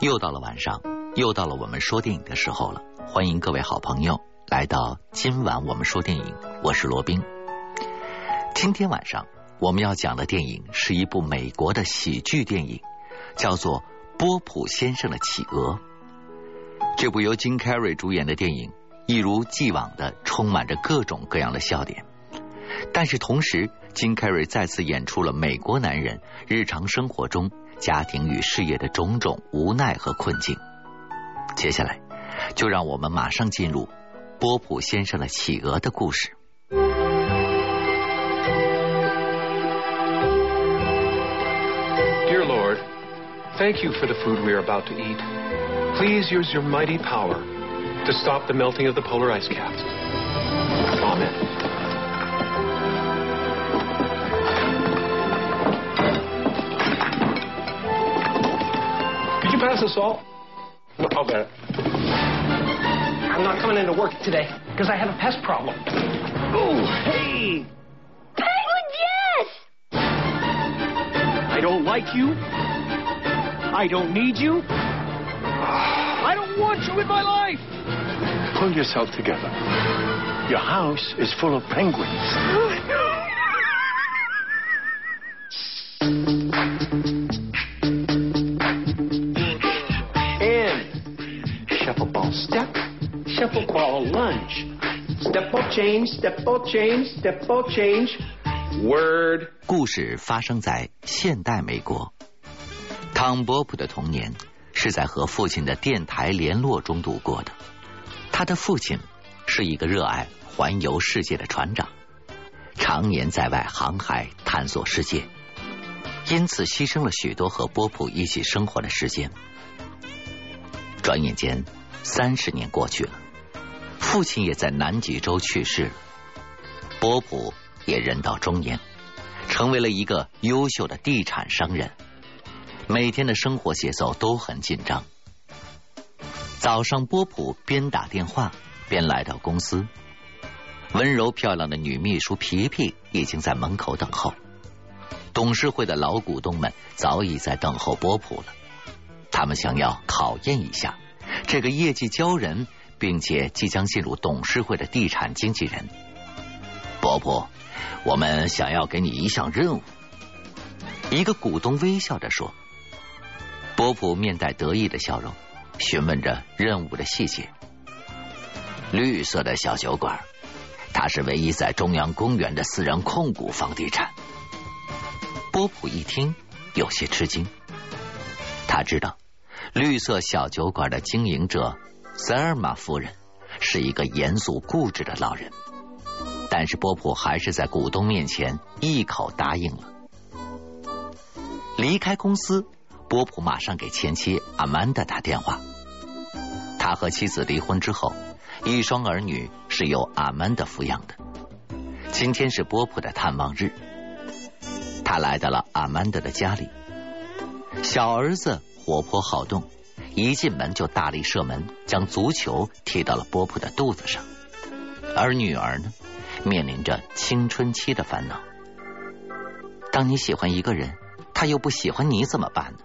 又到了晚上，又到了我们说电影的时候了。欢迎各位好朋友来到今晚我们说电影，我是罗宾。今天晚上我们要讲的电影是一部美国的喜剧电影，叫做《波普先生的企鹅》。这部由金凯瑞主演的电影，一如既往的充满着各种各样的笑点，但是同时，金凯瑞再次演出了美国男人日常生活中。家庭与事业的种种无奈和困境。接下来，就让我们马上进入波普先生的企鹅的故事。Dear Lord, thank you for the food we are about to eat. Please use your mighty power to stop the melting of the polar ice caps. Pass the salt? No, I'll bet. I'm not coming into work today because I have a pest problem. Oh, hey! Penguin, yes! I don't like you. I don't need you. I don't want you in my life. Pull yourself together. Your house is full of penguins. Change, step ball change, step ball change. Word. 故事发生在现代美国。汤·波普的童年是在和父亲的电台联络中度过的。他的父亲是一个热爱环游世界的船长，常年在外航海探索世界，因此牺牲了许多和波普一起生活的时间。转眼间，三十年过去了。父亲也在南极洲去世了，波普也人到中年，成为了一个优秀的地产商人。每天的生活节奏都很紧张。早上，波普边打电话边来到公司，温柔漂亮的女秘书皮皮已经在门口等候。董事会的老股东们早已在等候波普了，他们想要考验一下这个业绩骄人。并且即将进入董事会的地产经纪人，伯伯，我们想要给你一项任务。一个股东微笑着说：“波普面带得意的笑容，询问着任务的细节。绿色的小酒馆，它是唯一在中央公园的私人控股房地产。”波普一听有些吃惊，他知道绿色小酒馆的经营者。塞尔玛夫人是一个严肃固执的老人，但是波普还是在股东面前一口答应了。离开公司，波普马上给前妻阿曼达打电话。他和妻子离婚之后，一双儿女是由阿曼达抚养的。今天是波普的探望日，他来到了阿曼达的家里。小儿子活泼好动。一进门就大力射门，将足球踢到了波普的肚子上。而女儿呢，面临着青春期的烦恼。当你喜欢一个人，他又不喜欢你，怎么办呢？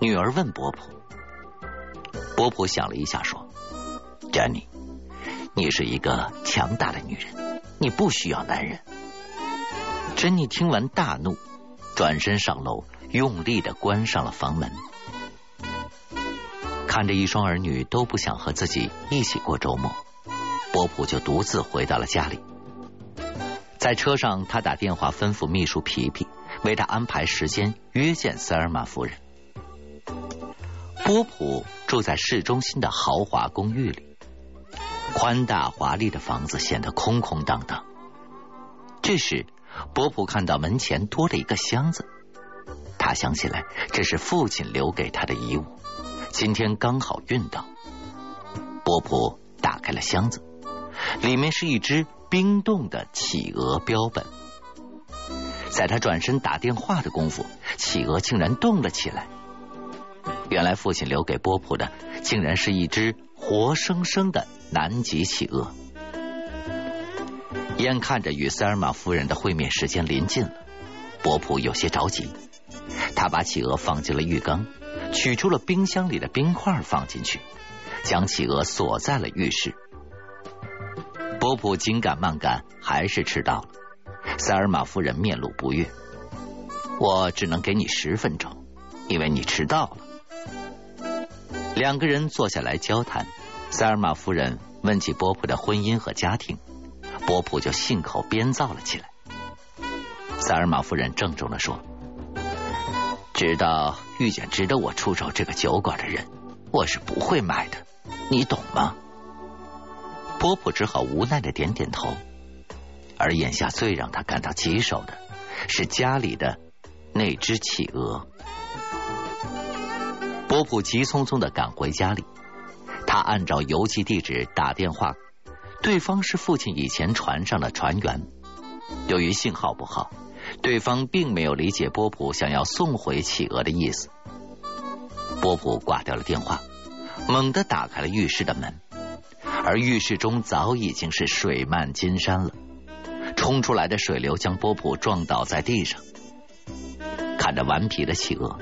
女儿问波普。波普想了一下，说：“Jenny，你是一个强大的女人，你不需要男人。”珍妮听完大怒，转身上楼，用力的关上了房门。看着一双儿女都不想和自己一起过周末，波普就独自回到了家里。在车上，他打电话吩咐秘书皮皮为他安排时间约见塞尔玛夫人。波普住在市中心的豪华公寓里，宽大华丽的房子显得空空荡荡。这时，波普看到门前多了一个箱子，他想起来这是父亲留给他的遗物。今天刚好运到，波普打开了箱子，里面是一只冰冻的企鹅标本。在他转身打电话的功夫，企鹅竟然动了起来。原来父亲留给波普的，竟然是一只活生生的南极企鹅。眼看着与塞尔玛夫人的会面时间临近了，波普有些着急，他把企鹅放进了浴缸。取出了冰箱里的冰块放进去，将企鹅锁在了浴室。波普紧赶慢赶，还是迟到了。塞尔玛夫人面露不悦：“我只能给你十分钟，因为你迟到了。”两个人坐下来交谈。塞尔玛夫人问起波普的婚姻和家庭，波普就信口编造了起来。塞尔玛夫人郑重的说：“直到遇见值得我出手这个酒馆的人，我是不会买的，你懂吗？”波普只好无奈的点点头。而眼下最让他感到棘手的是家里的那只企鹅。波普急匆匆的赶回家里。他按照邮寄地址打电话，对方是父亲以前船上的船员。由于信号不好，对方并没有理解波普想要送回企鹅的意思。波普挂掉了电话，猛地打开了浴室的门，而浴室中早已经是水漫金山了。冲出来的水流将波普撞倒在地上。看着顽皮的企鹅，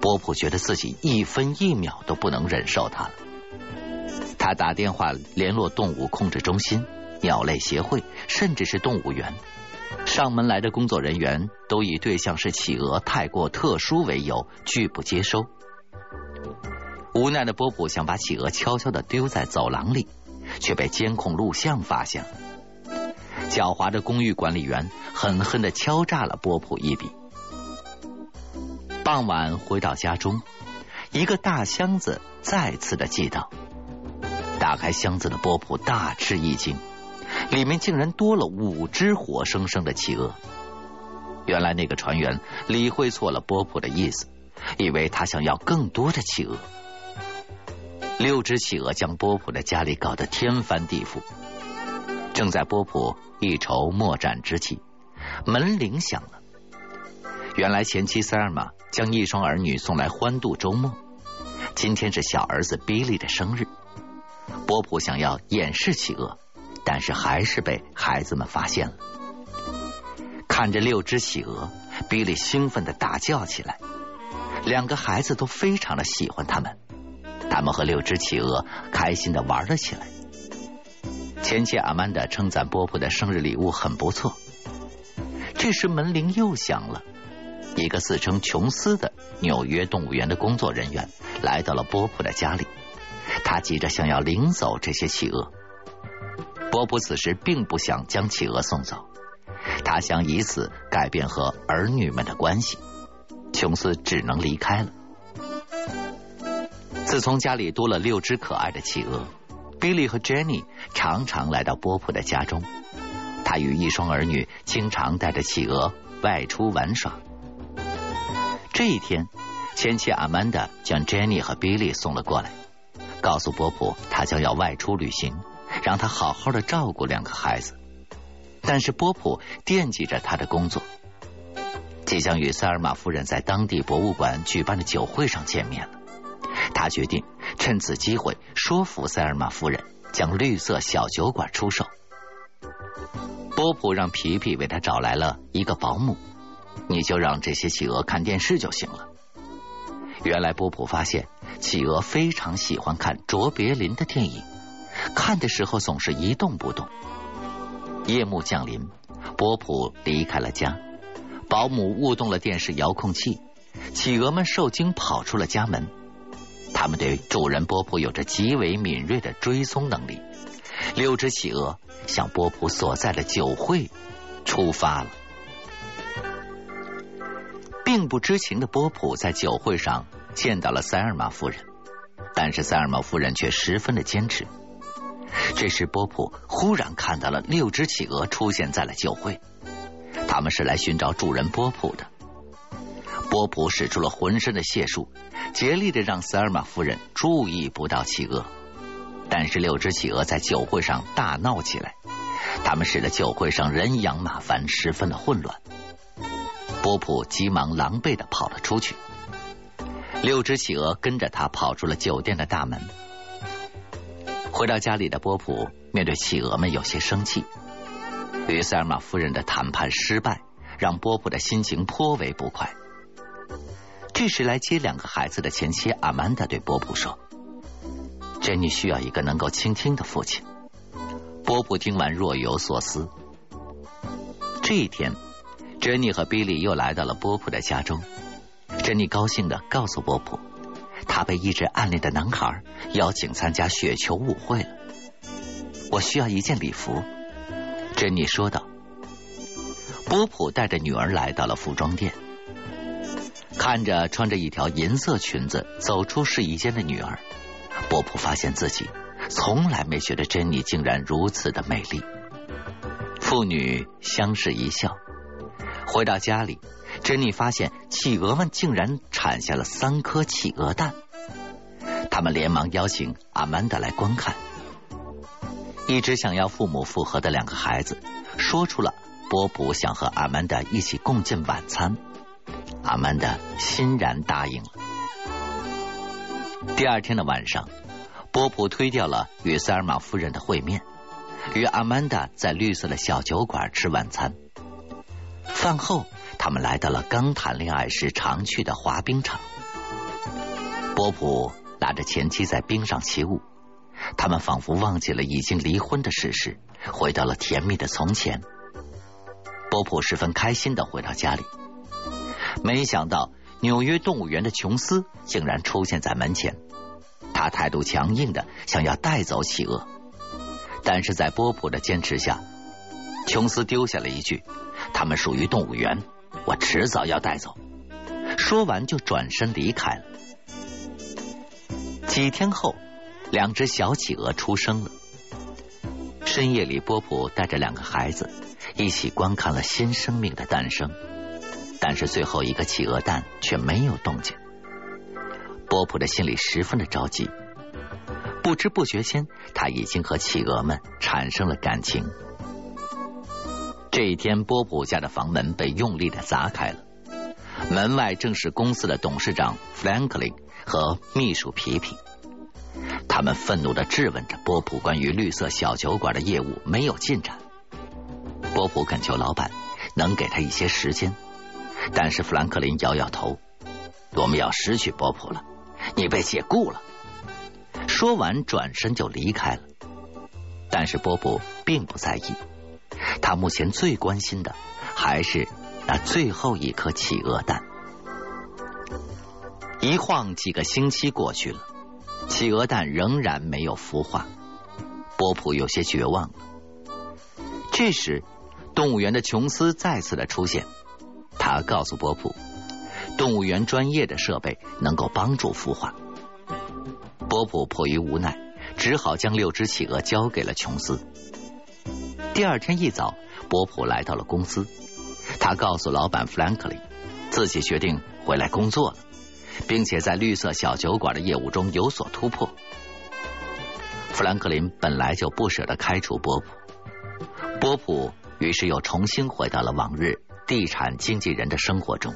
波普觉得自己一分一秒都不能忍受它了。他打电话联络动物控制中心、鸟类协会，甚至是动物园。上门来的工作人员都以对象是企鹅太过特殊为由，拒不接收。无奈的波普想把企鹅悄悄的丢在走廊里，却被监控录像发现了。狡猾的公寓管理员狠狠的敲诈了波普一笔。傍晚回到家中，一个大箱子再次的寄到。打开箱子的波普大吃一惊，里面竟然多了五只活生生的企鹅。原来那个船员理会错了波普的意思，以为他想要更多的企鹅。六只企鹅将波普的家里搞得天翻地覆。正在波普一筹莫展之际，门铃响了。原来前妻塞尔玛将一双儿女送来欢度周末，今天是小儿子比利的生日。波普想要掩饰企鹅，但是还是被孩子们发现了。看着六只企鹅，比利兴奋的大叫起来。两个孩子都非常的喜欢他们，他们和六只企鹅开心的玩了起来。前妻阿曼达称赞波普的生日礼物很不错。这时门铃又响了，一个自称琼斯的纽约动物园的工作人员来到了波普的家里。他急着想要领走这些企鹅，波普此时并不想将企鹅送走，他想以此改变和儿女们的关系。琼斯只能离开了。自从家里多了六只可爱的企鹅，比利和 Jenny 常常来到波普的家中。他与一双儿女经常带着企鹅外出玩耍。这一天，前妻阿曼达将 Jenny 和 Billy 送了过来。告诉波普，他将要外出旅行，让他好好的照顾两个孩子。但是波普惦记着他的工作，即将与塞尔玛夫人在当地博物馆举办的酒会上见面了。他决定趁此机会说服塞尔玛夫人将绿色小酒馆出售。波普让皮皮为他找来了一个保姆，你就让这些企鹅看电视就行了。原来波普发现。企鹅非常喜欢看卓别林的电影，看的时候总是一动不动。夜幕降临，波普离开了家，保姆误动了电视遥控器，企鹅们受惊跑出了家门。他们对主人波普有着极为敏锐的追踪能力。六只企鹅向波普所在的酒会出发了。并不知情的波普在酒会上。见到了塞尔玛夫人，但是塞尔玛夫人却十分的坚持。这时，波普忽然看到了六只企鹅出现在了酒会，他们是来寻找主人波普的。波普使出了浑身的解数，竭力的让塞尔玛夫人注意不到企鹅。但是六只企鹅在酒会上大闹起来，他们使得酒会上人仰马翻，十分的混乱。波普急忙狼狈的跑了出去。六只企鹅跟着他跑出了酒店的大门。回到家里的波普面对企鹅们有些生气。与塞尔玛夫人的谈判失败，让波普的心情颇为不快。这时来接两个孩子的前妻阿曼达对波普说：“珍妮需要一个能够倾听的父亲。”波普听完若有所思。这一天，珍妮和比利又来到了波普的家中。珍妮高兴的告诉波普，她被一直暗恋的男孩邀请参加雪球舞会了。我需要一件礼服，珍妮说道。波普带着女儿来到了服装店，看着穿着一条银色裙子走出试衣间的女儿，波普发现自己从来没觉得珍妮竟然如此的美丽。父女相视一笑。回到家里，珍妮发现企鹅们竟然产下了三颗企鹅蛋。他们连忙邀请阿曼达来观看。一直想要父母复合的两个孩子说出了波普想和阿曼达一起共进晚餐。阿曼达欣然答应了。第二天的晚上，波普推掉了与塞尔玛夫人的会面。与阿曼达在绿色的小酒馆吃晚餐。饭后，他们来到了刚谈恋爱时常去的滑冰场。波普拉着前妻在冰上起舞，他们仿佛忘记了已经离婚的事实，回到了甜蜜的从前。波普十分开心的回到家里，没想到纽约动物园的琼斯竟然出现在门前，他态度强硬的想要带走企鹅。但是在波普的坚持下，琼斯丢下了一句：“他们属于动物园，我迟早要带走。”说完就转身离开了。几天后，两只小企鹅出生了。深夜里，波普带着两个孩子一起观看了新生命的诞生，但是最后一个企鹅蛋却没有动静。波普的心里十分的着急。不知不觉间，他已经和企鹅们产生了感情。这一天，波普家的房门被用力的砸开了，门外正是公司的董事长弗兰克林和秘书皮皮。他们愤怒的质问着波普关于绿色小酒馆的业务没有进展。波普恳求老板能给他一些时间，但是弗兰克林摇摇头：“我们要失去波普了，你被解雇了。”说完，转身就离开了。但是波普并不在意，他目前最关心的还是那最后一颗企鹅蛋。一晃几个星期过去了，企鹅蛋仍然没有孵化，波普有些绝望了。这时，动物园的琼斯再次的出现，他告诉波普，动物园专业的设备能够帮助孵化。波普迫于无奈，只好将六只企鹅交给了琼斯。第二天一早，波普来到了公司，他告诉老板弗兰克林，自己决定回来工作了，并且在绿色小酒馆的业务中有所突破。弗兰克林本来就不舍得开除波普，波普于是又重新回到了往日地产经纪人的生活中。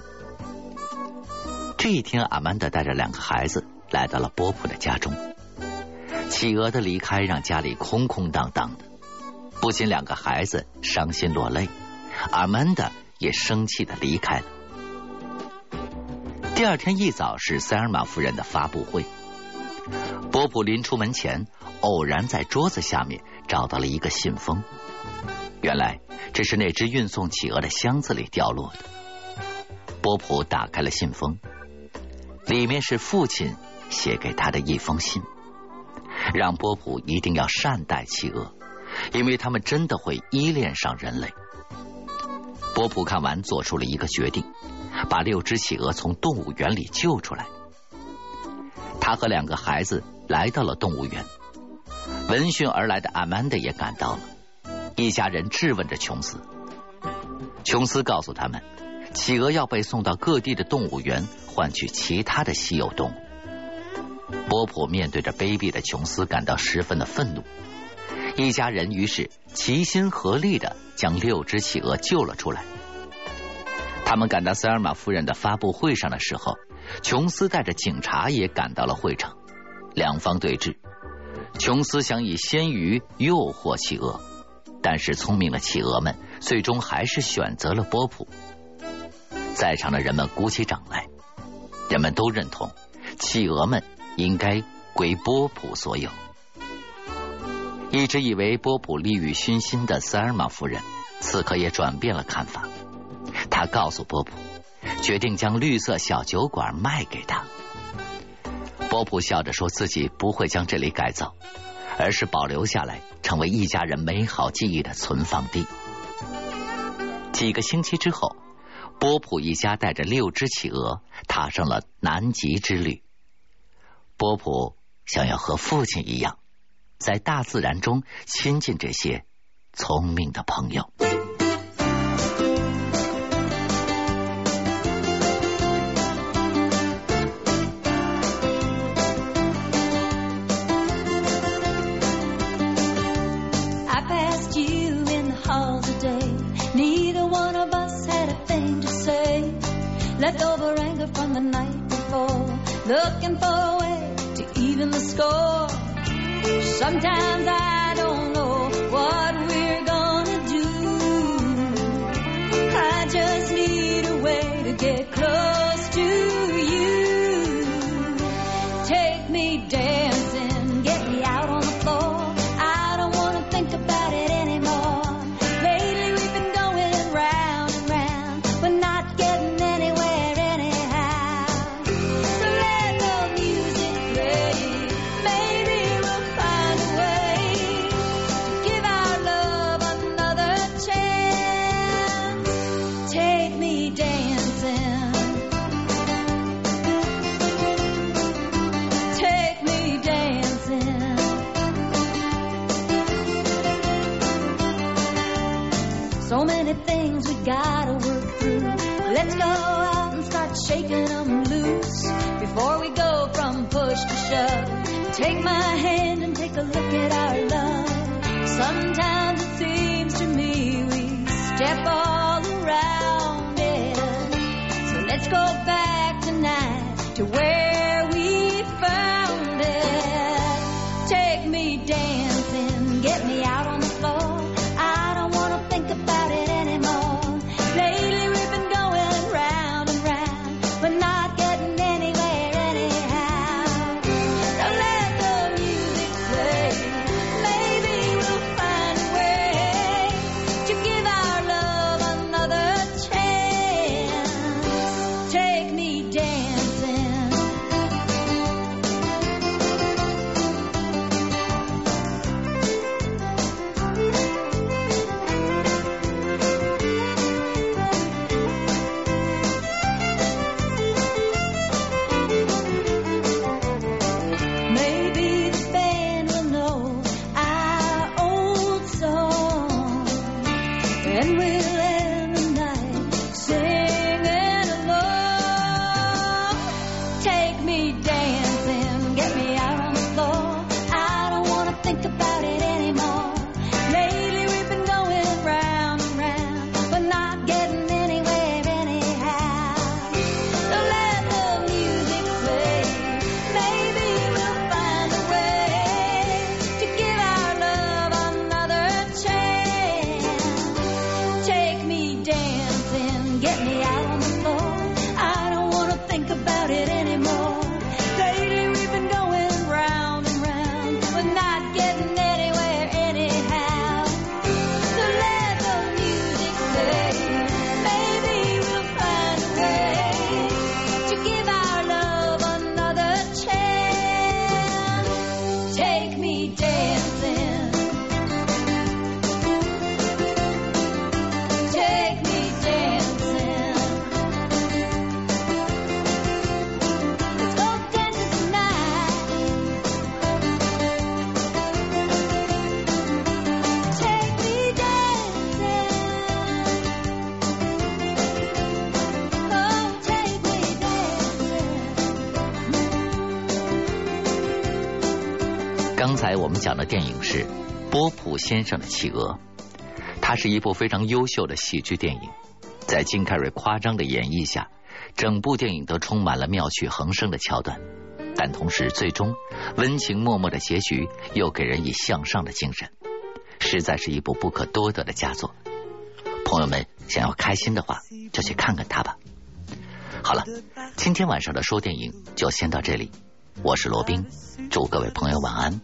这一天，阿曼达带着两个孩子。来到了波普的家中，企鹅的离开让家里空空荡荡的，不仅两个孩子伤心落泪，阿曼达也生气的离开了。第二天一早是塞尔玛夫人的发布会，波普临出门前偶然在桌子下面找到了一个信封，原来这是那只运送企鹅的箱子里掉落的。波普打开了信封，里面是父亲。写给他的一封信，让波普一定要善待企鹅，因为他们真的会依恋上人类。波普看完，做出了一个决定，把六只企鹅从动物园里救出来。他和两个孩子来到了动物园，闻讯而来的阿曼达也赶到了。一家人质问着琼斯，琼斯告诉他们，企鹅要被送到各地的动物园，换取其他的稀有动物。波普面对着卑鄙的琼斯，感到十分的愤怒。一家人于是齐心合力的将六只企鹅救了出来。他们赶到塞尔玛夫人的发布会上的时候，琼斯带着警察也赶到了会场。两方对峙，琼斯想以鲜鱼诱惑企鹅，但是聪明的企鹅们最终还是选择了波普。在场的人们鼓起掌来。人们都认同企鹅们应该归波普所有。一直以为波普利欲熏心的塞尔玛夫人，此刻也转变了看法。她告诉波普，决定将绿色小酒馆卖给他。波普笑着说自己不会将这里改造，而是保留下来，成为一家人美好记忆的存放地。几个星期之后，波普一家带着六只企鹅踏上了南极之旅。波普想要和父亲一样，在大自然中亲近这些聪明的朋友。down the shaking them loose before we go from push to shove. Take my hand and take a look at our love. Sometimes 刚才我们讲的电影是《波普先生的企鹅》，它是一部非常优秀的喜剧电影。在金凯瑞夸张的演绎下，整部电影都充满了妙趣横生的桥段，但同时最终温情脉脉的结局又给人以向上的精神，实在是一部不可多得的佳作。朋友们想要开心的话，就去看看它吧。好了，今天晚上的说电影就先到这里。我是罗宾，祝各位朋友晚安。